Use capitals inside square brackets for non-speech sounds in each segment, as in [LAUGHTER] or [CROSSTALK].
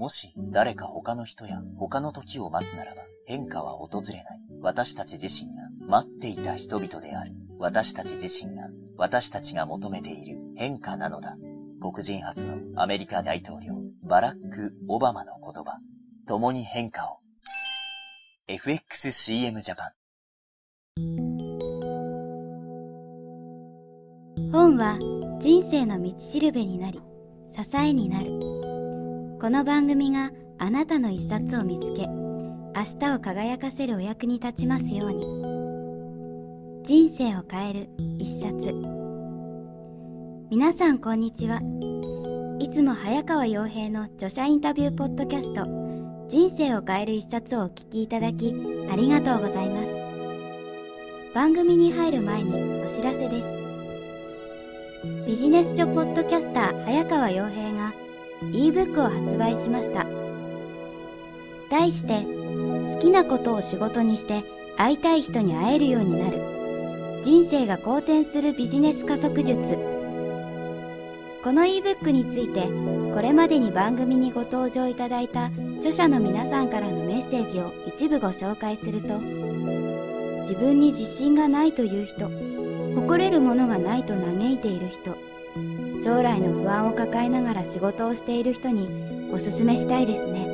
もし誰か他の人や他の時を待つならば変化は訪れない。私たち自身が待っていた人々である。私たち自身が私たちが求めている変化なのだ。黒人初のアメリカ大統領バラック・オバマの言葉。共に変化を。FXCM ジャパン。本は人生の道しるべになり、支えになる。この番組があなたの一冊を見つけ、明日を輝かせるお役に立ちますように。人生を変える一冊。皆さんこんにちは。いつも早川洋平の著者インタビューポッドキャスト、人生を変える一冊をお聞きいただき、ありがとうございます。番組に入る前にお知らせです。ビジネス書ポッドキャスター早川洋平が ebook を発売しました。題して、好きなことを仕事にして会いたい人に会えるようになる。人生が好転するビジネス加速術。この ebook について、これまでに番組にご登場いただいた著者の皆さんからのメッセージを一部ご紹介すると、自分に自信がないという人、誇れるものがないと嘆いている人、将来の不安を抱えながら仕事をしている人におすすめしたいですね。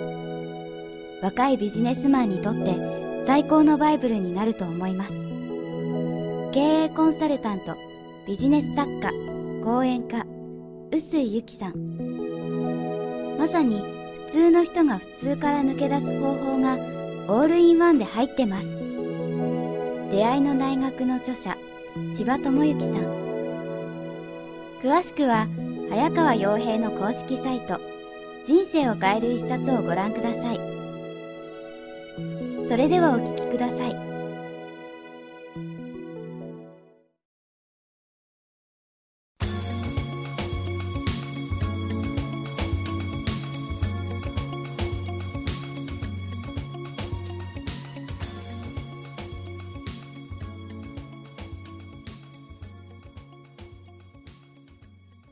若いビジネスマンにとって最高のバイブルになると思います。経営コンサルタント、ビジネス作家、講演家、臼井由紀さん。まさに普通の人が普通から抜け出す方法がオールインワンで入ってます。出会いの大学の著者、千葉智之さん。詳しくは、早川洋平の公式サイト、人生を変える一冊をご覧ください。それではお聴きください。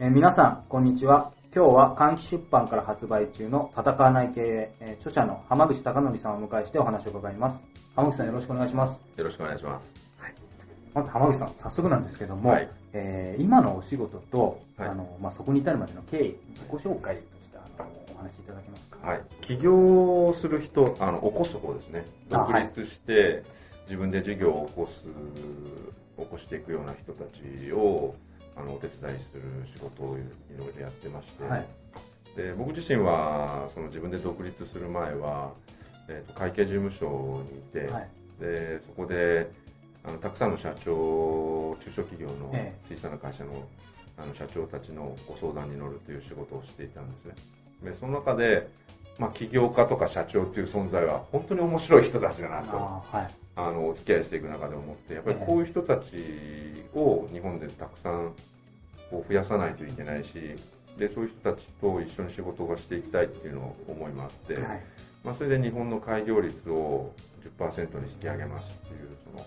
えー皆さん、こんにちは。今日は換気出版から発売中の戦わない経営、えー著者の浜口貴則さんをお迎えしてお話を伺います。浜口さんよろしくお願いします。よろしくお願いします。まず浜口さん、早速なんですけども、はいえー今のお仕事と、はいあのまあ、そこに至るまでの経緯、自己紹介としてあのお話しいただけますか？はい。起業をする人、あの、起こす方ですね。あ独立して、自分で事業を起こす、起こしていくような人たちを、あの、お手伝いする仕事をいろいろやってまして、はい。で、僕自身は、その自分で独立する前は、えっ、と、会計事務所にいて、はい。で、そこで、あのたくさんの社長、中小企業のえ小さな会社のあの社長たちのご相談に乗るという仕事をしていたんですね。で、その中で、まあ、起業家とか社長っていう存在は本当に面白い人たちだなと、はいあの、お付き合いしていく中で思って、やっぱりこういう人たちを日本でたくさんこう増やさないといけないし、で、そういう人たちと一緒に仕事がしていきたいっていうのを思いもあって、はい。まあ、それで日本の開業率を10%に引き上げますっていうその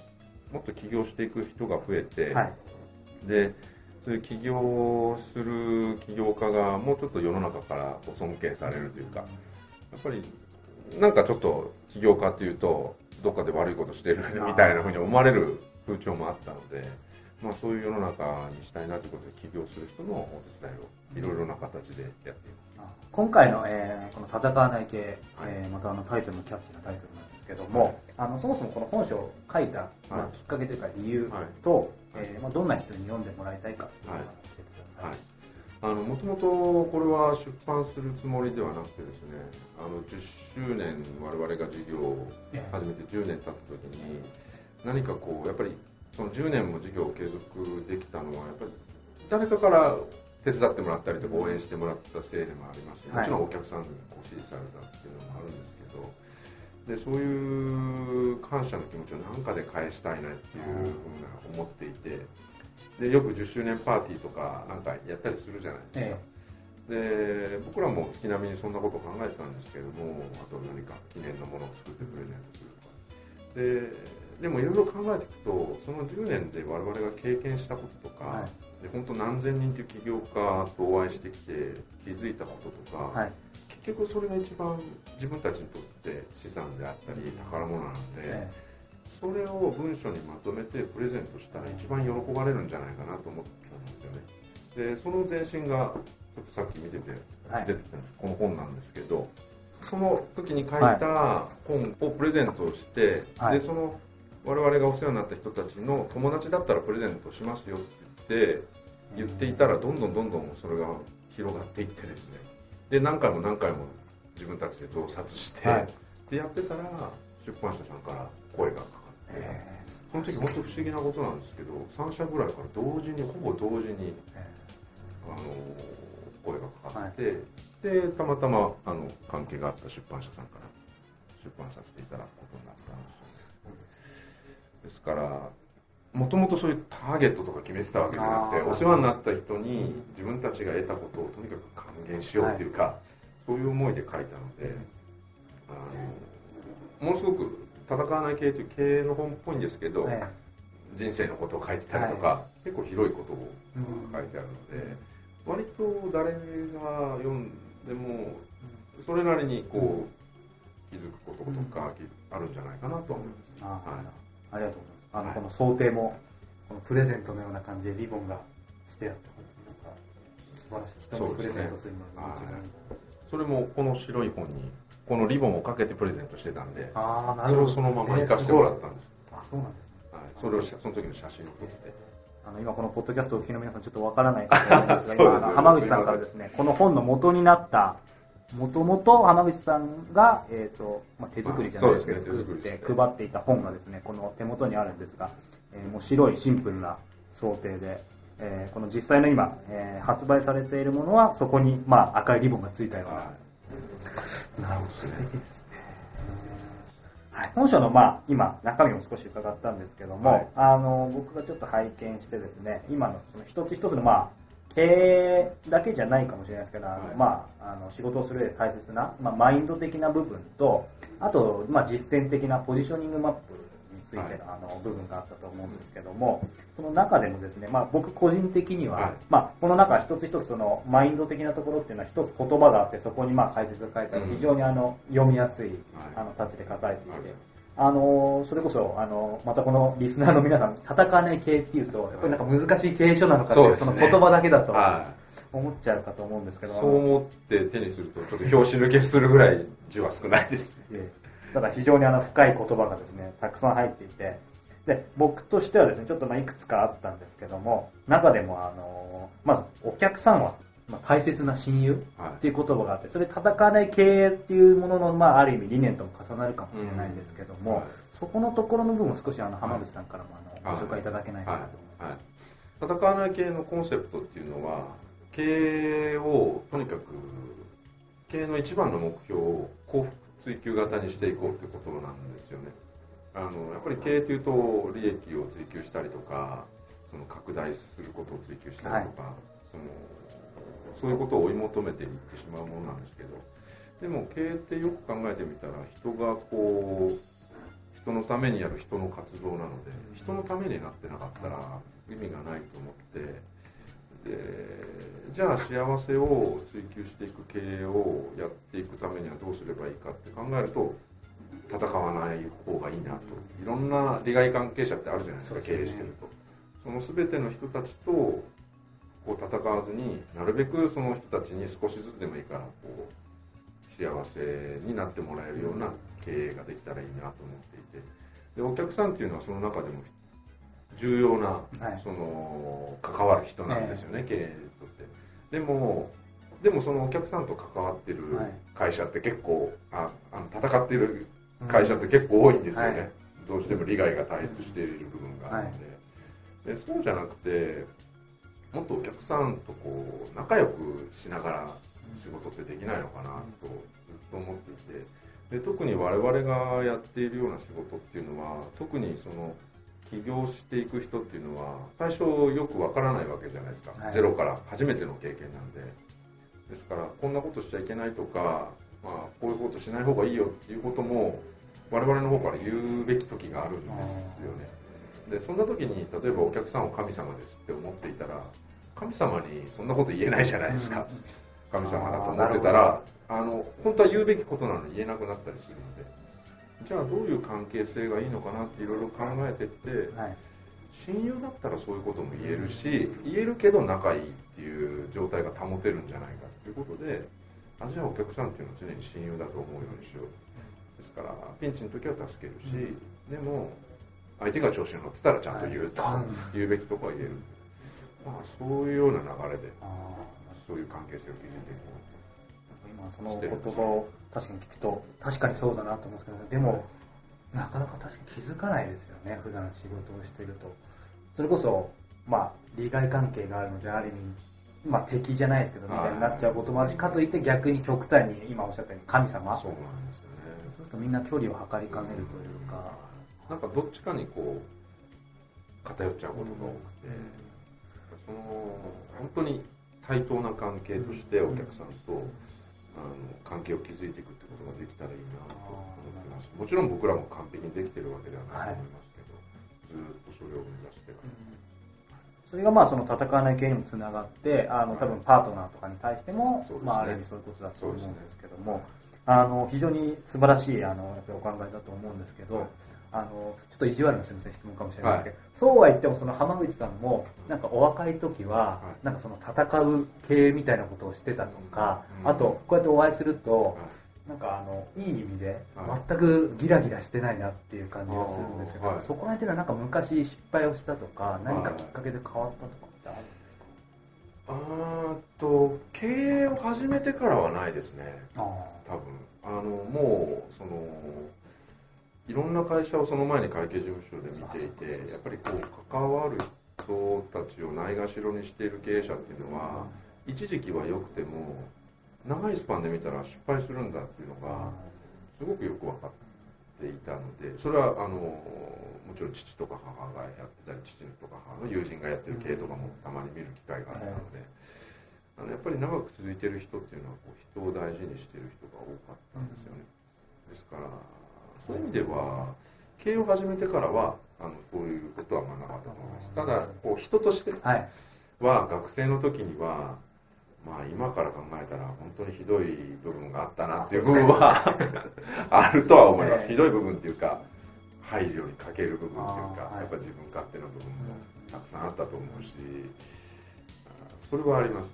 もっと起業していく人が増えて、はい。でそういう起業する起業家がもうちょっと世の中から尊敬されるというかやっぱりなんかちょっと起業家っていうとどっかで悪いことしてるみたいなふうに思われる風潮もあったので、まあ、そういう世の中にしたいなということで起業する人のお手伝いをいろいろな形でやっています。今回の、えーこの戦わない系、えーまたあのタイトルもキャッチーなタイトルなんですけども、はい。あのそもそもこの本書を書い。た、まあはいきっかけというか理由はい。と、えーまあ、どんな人に読んでもらいたいかっていうのをはい教えてください。はい、あのもともとこれは出版するつもりではなくてですねあの10周年我々が事業をええ始めて10年経った時に何かこうやっぱりその10年も事業を継続できたのはやっぱり誰かから手伝ってもらったりとか応援してもらったせいでもありますし、はい。もちろんお客さんにこう支持されたっていうのもあるんですけどでそういう感謝の気持ちを何かで返したいなっていうふうな思っていてでよく10周年パーティーとかなんかやったりするじゃないですか、で僕らも月並みにそんなこと考えてたんですけどもあと何か記念のものを作ってプレゼントするとか。ででもいろいろ考えていくとその10年で我々が経験したこととか、はい。で本当何千人という起業家とお会いしてきて気づいたこととか、はい。結結局それが一番自分たちにとって資産であったり宝物なので、えそれを文書にまとめてプレゼントしたら一番喜ばれるんじゃないかなと思ったんですよね。でその前身がちょっとさっき見ててはい。出てきたこの本なんですけどその時に書いた本をプレゼントして、はい。でその我々がお世話になった人たちの友達だったらプレゼントしますよって言って言っていたらどんどんどんどんそれが広がっていってですね。で何回も何回も自分たちで増刷して、はい。でやってたら出版社さんから声がかその時本当不思議なことなんですけど3社ぐらいから同時にほぼ同時にえあの声がかかって、でたまたまあの関係があった出版社さんから出版させていただくことになったんです。ですからもともとそういうターゲットとか決めてたわけじゃなくてお世話になった人に自分たちが得たことをとにかく還元しようっていうか、そういう思いで書いたのであのものすごく戦わない経営という経営の本っぽいんですけど、え人生のことを書いてたりとか、結構広いことをうん書いてあるので、割と誰が読んでもそれなりにこう気づくこととかあるんじゃないかなと思います。あはい。ありがとうございますあの、はい。この想定もこのプレゼントのような感じでリボンがしてあって本当になんか素晴らしい。人にプレゼントするのが一番いい。それもこの白い本にこのリボンをかけてプレゼントしてたんで、ああなそれをるほど。そのまま生かしてもらったんです。あそうなんですね。はい、それをしその時の写真を撮って。あの今このポッドキャストをお聞きの皆さんちょっとわからないかもしれないんですが今浜口さんからですねこの本の元になったもともと浜口さんが、えーとまあ、手作りじゃないですけど、ね作って手作りして。配っていた本がですねこの手元にあるんですが、えーもう白いシンプルな想定で、えーこの実際の今、えー発売されているものはそこに、まあ、赤いリボンがついたような、はいなるほど素敵ですね。はい、本書の、まあ、今中身も少し伺ったんですけども、はい。あの僕がちょっと拝見してですね今のその一つ一つの、まあ、経営だけじゃないかもしれないですけど、あのはい。まあ、あの仕事をする上で大切な、まあ、マインド的な部分とあと、まあ、実践的なポジショニングマップについての,、はい。あの部分があったと思うんですけどもその中でもですね、まあ、僕個人的には、はい。まあ、この中一つ一つそのマインド的なところっていうのは一つ言葉があってそこにまあ解説が書いてあるうん。非常にあの読みやすいはい。あのタッチで書かれていて、はい。あのそれこそあのまたこのリスナーの皆さん戦わない経営っていうとやっぱりなんか難しい経営書なのかっていうその言葉だけだとは思っちゃうかと思うんですけど、い、そう思って手にするとちょっと拍子抜けするぐらい字は少ないです。ええだから非常にあの深い言葉がですねたくさん入っていてで僕としてはですねちょっとまあいくつかあったんですけども中でもあのまずお客さんはまあ大切な親友はい。っていう言葉があってそれ戦わない経営っていうものの、まあ、ある意味理念とも重なるかもしれないんですけども、はい。そこのところの部分を少しあの浜口さんからもあのはい。ご紹介いただけないかなと思い。はい、戦わない経営のコンセプトっていうのは経営をとにかく経営の一番の目標を幸福追求型にしていこうってことなんですよね。あのやっぱり経営というと利益を追求したりとかその拡大することを追求したりとか、そのそういうことを追い求めていってしまうものなんですけど。でも経営ってよく考えてみたら人がこう人のためにやる人の活動なので人のためになってなかったら意味がないと思ってでじゃあ幸せを追求していく経営をやっていくためにはどうすればいいかって考えると戦わない方がいいなと。いろんな利害関係者ってあるじゃないですか経営してると。その全ての人たちとこう戦わずになるべくその人たちに少しずつでもいいからこう幸せになってもらえるような経営ができたらいいなと思っていて。でお客さんっていうのはその中でも重要なはい。その関わる人なんですよね、経営にとってでもでもそのお客さんと関わってるはい。会社って結構ああの戦ってる会社って結構多いんですよね、はい。どうしても利害が対立している部分があるので,、でそうじゃなくてもっとお客さんとこう仲良くしながら仕事ってできないのかなとずっと思っていて。で特に我々がやっているような仕事っていうのは特にその起業していく人っていうのは最初よくわからないわけじゃないですか、はい。ゼロから初めての経験なんで。ですからこんなことしちゃいけないとか、まあ、こういうことしない方がいいよっていうことも我々の方から言うべき時があるんですよね。でそんな時に例えばお客さんを神様ですって思っていたら神様にそんなこと言えないじゃないですか、神様だと思ってたらあの本当は言うべきことなのに言えなくなったりするのでじゃあどういう関係性がいいのかなっていろいろ考えてってはい。親友だったらそういうことも言えるし言えるけど仲いいっていう状態が保てるんじゃないかっていうことであじゃあお客さんっていうのは常に親友だと思うようにしよう。ですからピンチの時は助けるし、でも相手が調子に乗ってたらちゃんと言うと、はい。言うべきとこは言える。まあそういうような流れでそういう関係性を築いていこ今その言葉を確かに聞くと確かにそうだなと思うんですけどでもなかなか確かに気づかないですよね普段仕事をしてると。それこそまあ利害関係があるのである意味まあ敵じゃないですけどみたいになっちゃうこともあるしかといって逆に極端に今おっしゃったように神様。うそうなんですよね。そうするとみんな距離を測りかねるというか、なんかどっちかにこう偏っちゃうことが多くて、その本当に対等な関係としてお客さんと、あの関係を築いていくってことができたらいいなと思ってます。もちろん僕らも完璧にできてるわけではないと思いますけど、ずーっとそれを目指してはそれがまあその戦わない系にもつながってあの多分パートナーとかに対しても、そうですね。まあ、ある意味そういうことだと思うんですけども、はいあの非常に素晴らしいあのやっぱりお考えだと思うんですけど、はいあのちょっと意地悪なすみません質問かもしれないですけど、そうは言ってもその浜口さんもなんかお若い時は、はい。なんかその戦う系みたいなことをしてたとか、うん。あとこうやってお会いすると、はい。なんかあのいい意味ではい。全くギラギラしてないなっていう感じがするんですけど、そこら辺っていうのはなんか昔失敗をしたとか何かきっかけで変わったとかってあるんですあーっと経営を始めてからはないですね。か多分。あのもうそのいろんな会社をその前に会計事務所で見ていてやっぱりこう関わる人たちをないがしろにしている経営者っていうのは一時期は良くても長いスパンで見たら失敗するんだっていうのがすごくよく分かっていたのでそれはあのもちろん父とか母がやってたり父とか母の友人がやってる経営とかもたまに見る機会があったので、あのやっぱり長く続いてる人っていうのはこう人を大事にしてる人が多かったんですよね。ですからそういう意味では経営を始めてからはあのそういうことはまあなかったと思います。ただこう人としてはい。は学生の時にはまあ今から考えたら本当にひどい部分があったなっていう部分は [LAUGHS] あるとは思います、ええひどい部分っていうか配慮に欠ける部分っていうか、やっぱ自分勝手な部分もたくさんあったと思うしそれはありますね。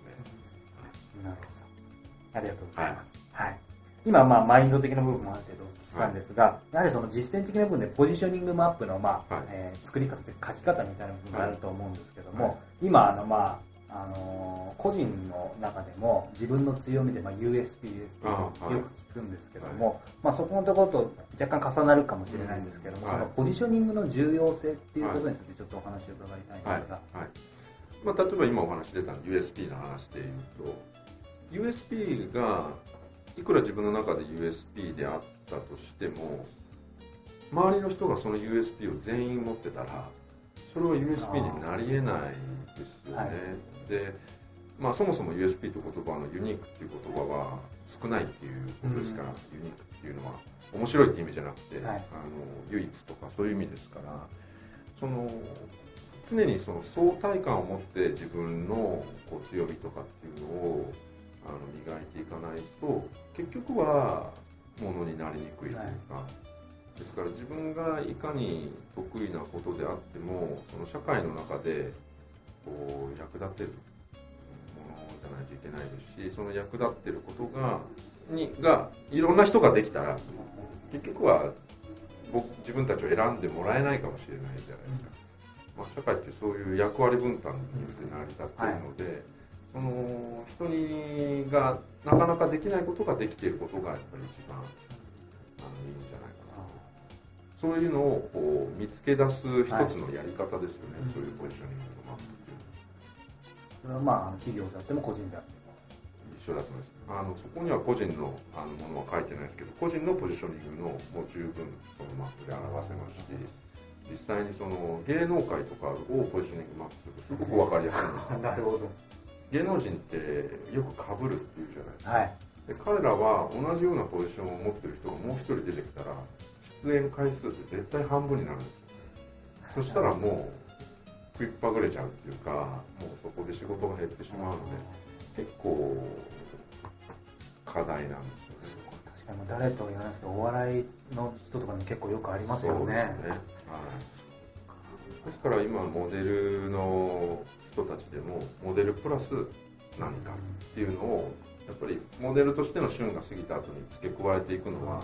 なるほど。ありがとうございます、はい。今まあマインド的な部分もある程度お聞きしたんですが、やはりその実践的な部分でポジショニングマップのまあ、はい。えー作り方というか書き方みたいな部分があると思うんですけども、はい。今あのまああのー個人の中でも自分の強みで、まあ、USP ですとよく聞くんですけども、まあ、そこのところと若干重なるかもしれないんですけども、そのポジショニングの重要性っていうことについてちょっとお話を伺いたいんはいですが、はい。まあ、例えば今お話出た USP の話で言うと USP がいくら自分の中で USP であったとしても周りの人がその USP を全員持ってたらそれは USP になりえないですよね、はい。で、まあ、そもそも USP という言葉のユニークっていう言葉は少ないっていうことですから、うん。ユニークっていうのは面白いっていう意味じゃなくて、はい。あの唯一とかそういう意味ですからその常にその相対感を持って自分のこう強みとかっていうのをあの磨いていかないと結局はものになりにくいというか、ですから自分がいかに得意なことであってもその社会の中でこう役立てるものじゃないといけないですしその役立ってることがにがいろんな人ができたら結局は僕自分たちを選んでもらえないかもしれないじゃないですか、まあ、社会ってそういう役割分担によって成り立っているので、その人にがなかなかできないことができていることがやっぱり一番あのいいんじゃないかな。とそういうのをこう見つけ出す一つのやり方ですよね、はいそういうポジショニングのマップっていうの。はそれはまあ企業であっても個人であっても一緒だと思いますあのそこには個人のあのものは書いてないですけど個人のポジショニングのもう十分そのマップで表せますし実際にその芸能界とかをポジショニングマップするとすごく分かりやすいんですよ [LAUGHS] なるほど芸能人ってよくかぶるっていうじゃないですか。はい。で彼らは同じようなポジションを持ってる人がもう一人出てきたら出演回数って絶対半分になるんですよ。そしたらもう食いっぱぐれちゃうっていうかもうそこで仕事が減ってしまうので結構課題なんですよね。確かにもう誰とは言わないですけどお笑いの人とかに結構よくありますよそうですね、ね。はい、ですから今モデルの人たちでもモデルプラス何かっていうのをやっぱりモデルとしての旬が過ぎた後に付け加えていくのは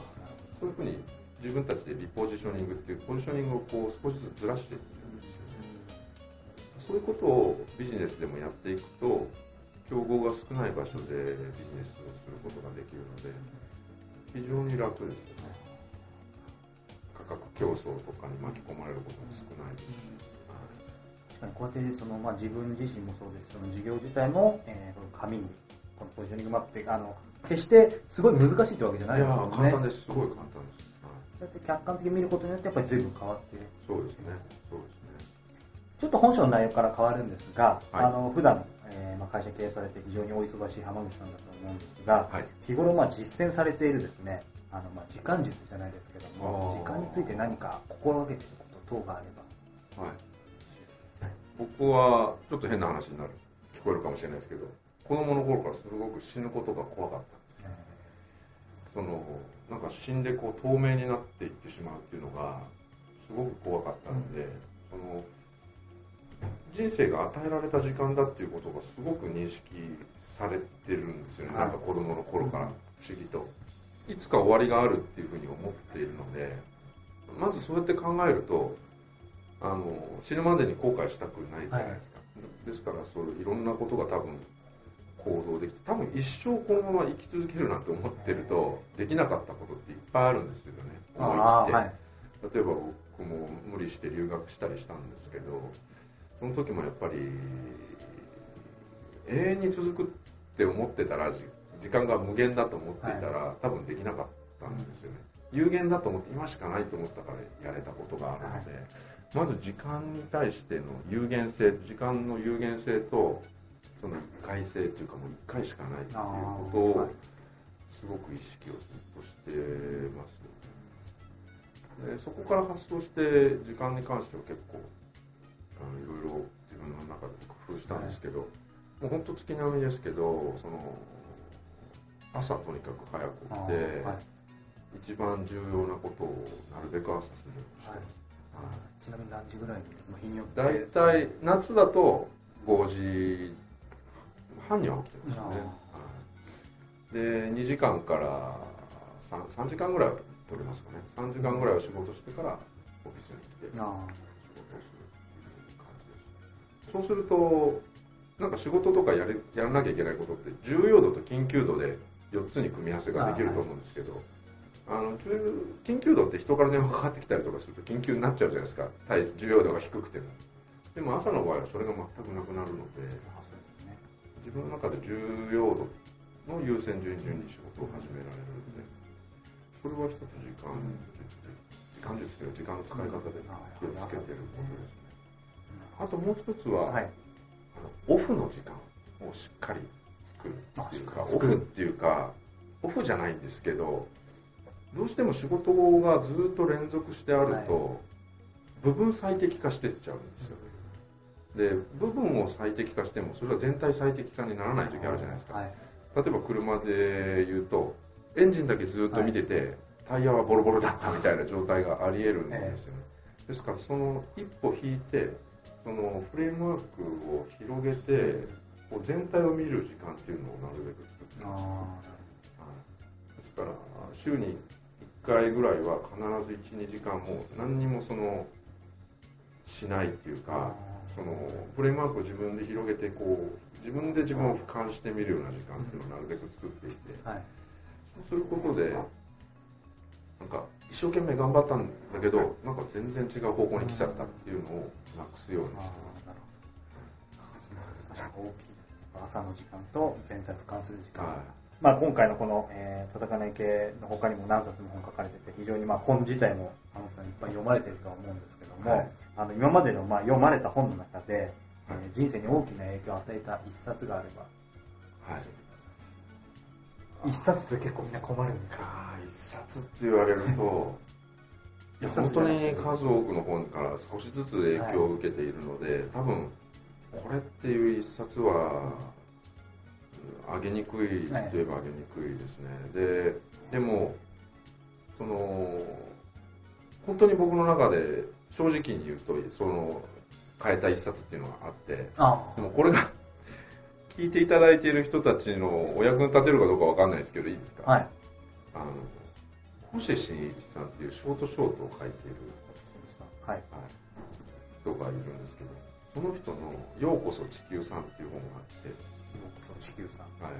そういうふうに自分たちでリポジショニングっていうポジショニングをこう少しずつずらしていくんですよねそういうことをビジネスでもやっていくと競合が少ない場所でビジネスをすることができるので非常に楽ですよね競争とかに巻き込まれることも少ない。ですし、確かにこうやってその、まあ、自分自身もそうです。その事業自体も、えー、紙にこのポジショニングマップってあの決してすごい難しいってわけじゃないですよね。簡単です。すごい簡単です、はい。そうやって客観的に見ることによってやっぱり随分変わって。そうですね。そうですね。ちょっと本書の内容から変わるんですが、はい。あの普段、えーまあ、会社経営されて非常にお忙しい浜口さんだと思うんですが、はい。日頃まあ実践されているですねあのまあ時間術じゃないですけども時間について何か心がけていること等があれば。はい。僕はちょっと変な話になる。聞こえるかもしれないですけど子供の頃からすごく死ぬことが怖かったんですそのなんか死んでこう透明になっていってしまうっていうのがすごく怖かったので、その人生が与えられた時間だっていうことがすごく認識されてるんですよね、はい。なんか子供の頃から不思議といつか終わりがあるっていうふうに思っているのでまずそうやって考えるとあの死ぬまでに後悔したくないじゃないですか、ですからそういういろんなことが多分行動できて多分一生このまま生き続けるなんて思ってるとできなかったことっていっぱいあるんですよね。思い切って、はい。例えば僕も無理して留学したりしたんですけどその時もやっぱり永遠に続くって思ってたらじ時間が無限だと思っていたら、多分できなかったんですよね。有限だと思って今しかないと思ったからやれたことがあるので、まず時間に対しての有限性時間の有限性とその一回性というかもう一回しかないっていうことをすごく意識をずっとしてますでそこから発想して時間に関しては結構あのいろいろ自分の中で工夫したんですけど、もう本当月並みですけどその朝とにかく早く起きて、はい。一番重要なことをなるべく朝するようにしてます、はい。ちなみに何時ぐらいに、まあ、日によって？大体夏だと5時半には起きてますね、はい、で2時間から 3, 3時間ぐらいは取れますかね。3時間ぐらいは仕事してからオフィスに来て仕事をあするっていう感じです。そうするとなんか仕事とかやれやらなきゃいけないことって重要度と緊急度で4つに組み合わせができると思うんですけどあの重緊急度って人から電話かかってきたりとかすると緊急になっちゃうじゃないですか。対重要度が低くても。でも朝の場合はそれが全くなくなるので自分の中で重要度の優先順位順に仕事を始められるのでそれは一つ時間術で時間術という時間の使い方で気をつけてることですね。あともう一つは、はい。あのオフの時間をしっかり作るっていうかオフっていうかオフじゃないんですけどどうしても仕事がずっと連続してあると、部分最適化してっちゃうんですよで部分を最適化してもそれは全体最適化にならない時あるじゃないですか、はい。例えば車で言うとエンジンだけずっと見てて、タイヤはボロボロだったみたいな状態がありえるんですよね、ですからその一歩引いてそのフレームワークを広げてこう全体を見る時間っていうのをなるべく作ってあます、あはいですから週に1回ぐらいは必ず12時間も何にもそのしないっていうかそのフレームワークを自分で広げてこう自分で自分を俯瞰してみるような時間っていうのをなるべく作っていて、はい。そうすることでなんか一生懸命頑張ったんだけどなんか全然違う方向に来ちゃったっていうのをなくすようにしてあます朝の時間と全体を俯瞰する時間、はまあ、今回のこの、えー、い系の他にも何冊も本書かれてて非常にまあ本自体もあのさんいっぱい読まれてるとは思うんですけども、はい。あの今までのまあ読まれた本の中で、はいえー人生に大きな影響を与えた一冊があればはい。一冊って結構みんな困るんですよ。あー一冊って言われると [LAUGHS] いや本当に数多くの本から少しずつ影響を受けているので、多分これっていう一冊は上げにくいとい。えば上げにくいですね、ででもその本当に僕の中で正直に言うとその変えた一冊っていうのがあってあ。でもこれが聞いていただいている人たちのお役に立てるかどうかわかんないですけどいいですか、はい。あの星新一さんっていうショートショートを書いている、はいはい、人がいるんですけどその人の「ようこそ地球さん」っていう本があって、地球さん。はい。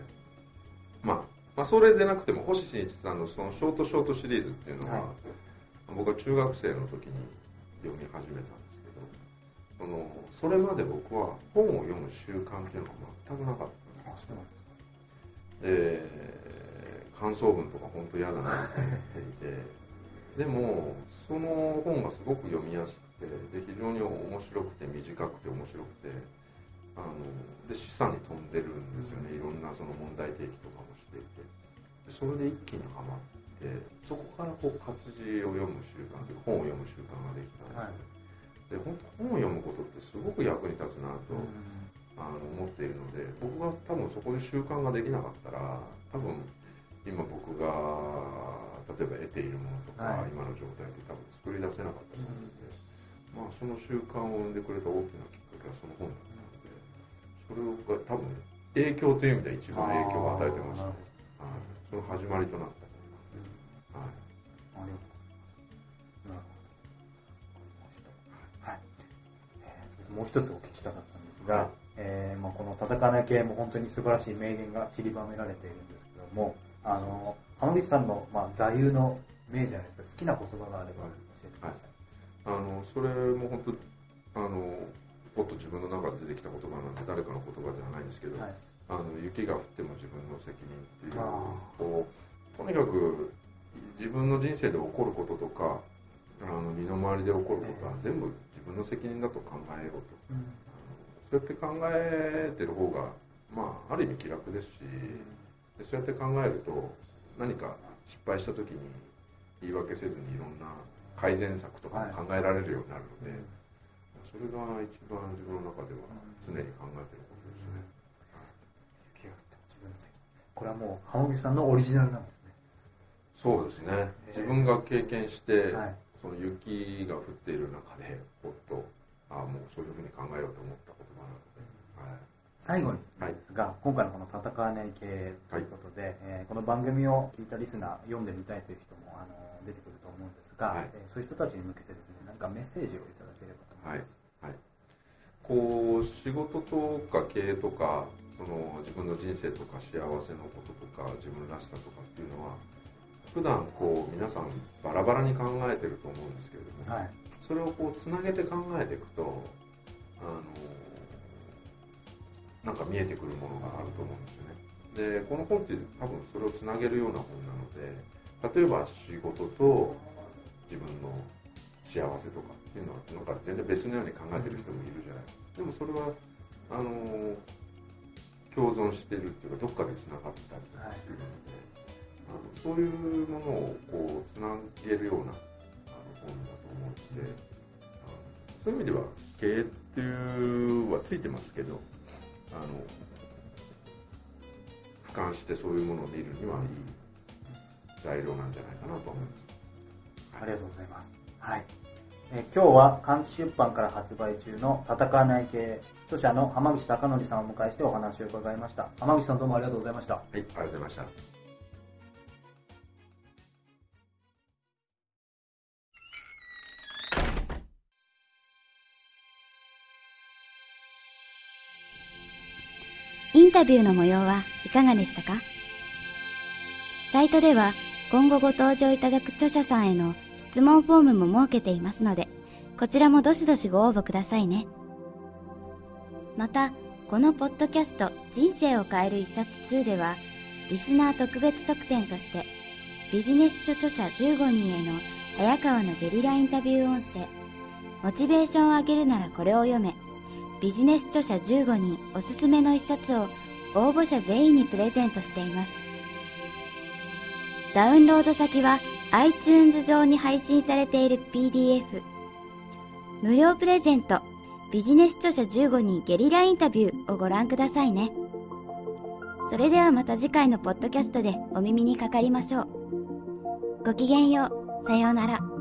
まあ、まあそれでなくても星新一さんのそのショートショートシリーズっていうのは、はい。僕は中学生の時に読み始めたんですけどそのそれまで僕は本を読む習慣っていうのが全くなかったんです。で感想文とか本当嫌だなと思っていて。でもその本がすごく読みやすくてで非常に面白くて短くて面白くてあので示唆に飛んでるんですよね。いろんなその問題提起とかもしていて。でそれで一気にはまってそこからこう活字を読む習慣というか本を読む習慣ができたんですよ、で本当本を読むことってすごく役に立つなと、あの思っているので僕が多分そこで習慣ができなかったら多分今僕が例えば得ているものとか、はい。今の状態で多分作り出せなかったと思うので、まあその習慣を生んでくれた大きなきっかけはその本だったのでそれが多分影響という意味では一番影響を与えてましたね、はい、その始まりとなったとうなるほどはい、もう一つお聞きしたかったんですが、はい。えーまあ、この戦わない。系も本当に素晴らしい。名言が散りばめられてい。るんですけどもあの浜口さんの、まあ、座右の銘じゃないですか。好きな言葉があれば教えてください、あのそれも本当あのポッと自分の中で出てきた言葉なんで誰かの言葉ではないんですけど、はい。あの雪が降っても自分の責任っていうあこうとにかく自分の人生で起こることとかあの身の回りで起こることは全部自分の責任だと考えようと、うん。そうやって考えてる方が、まあ、ある意味気楽ですしでそうやって考えると何か失敗した時に言い訳せずにいろんな改善策とかも考えられるようになるので、それが一番自分の中では常に考えてることですね。雪が降っても自分の責任これはもう浜口さんのオリジナルなんですね。そうですね。自分が経験して、はい。その雪が降っている中でほっとああもうそういうふうに考えようと思った最後になんですが、今回のこの「戦わない系」ということで、えーこの番組を聞いたリスナー読んでみたいという人もあの出てくると思うんですが、はい。えーそういう人たちに向けてですね何かメッセージをいただければと思います、こう仕事とか経営とかその自分の人生とか幸せのこととか自分らしさとかっていうのは普段こう皆さんバラバラに考えてると思うんですけれども、はい。それをこうつなげて考えていくとあのなんか見えてくるものがあると思うんですよね。でこの本って多分それをつなげるような本なので例えば仕事と自分の幸せとかっていうのはなんか全然別のように考えてる人もいるじゃない。でもそれはあの共存してるっていうかどっかでつながったりするので、あのそういうものをこうつなげるようなあの本だと思ってあのそういう意味では経営っていうはついてますけどあの俯瞰してそういうものを見るにはいい材料なんじゃないかなと思います。ありがとうございます、はい。えー今日は換気出版から発売中の「戦わない系」著者の浜口貴則さんをお迎えしてお話を伺いました。浜口さんどうもありがとうございました。はい、ありがとうございました。タビューの模様はいかがでしたか？サイトでは今後ご登場いただく著者さんへの質問フォームも設けていますので、こちらもどしどしご応募くださいね。また、このポッドキャスト人生を変える一冊2では、リスナー特別特典として、ビジネス書著者15人への早川のゲリラインタビュー音声、モチベーションを上げるならこれを読め、ビジネス著者15人おすすめの一冊を応募者全員にプレゼントしています。ダウンロード先は iTunes 上に配信されている PDF。無料プレゼントビジネス著者15人ゲリラインタビューをご覧くださいね。それではまた次回のポッドキャストでお耳にかかりましょう。ごきげんよう。さようなら。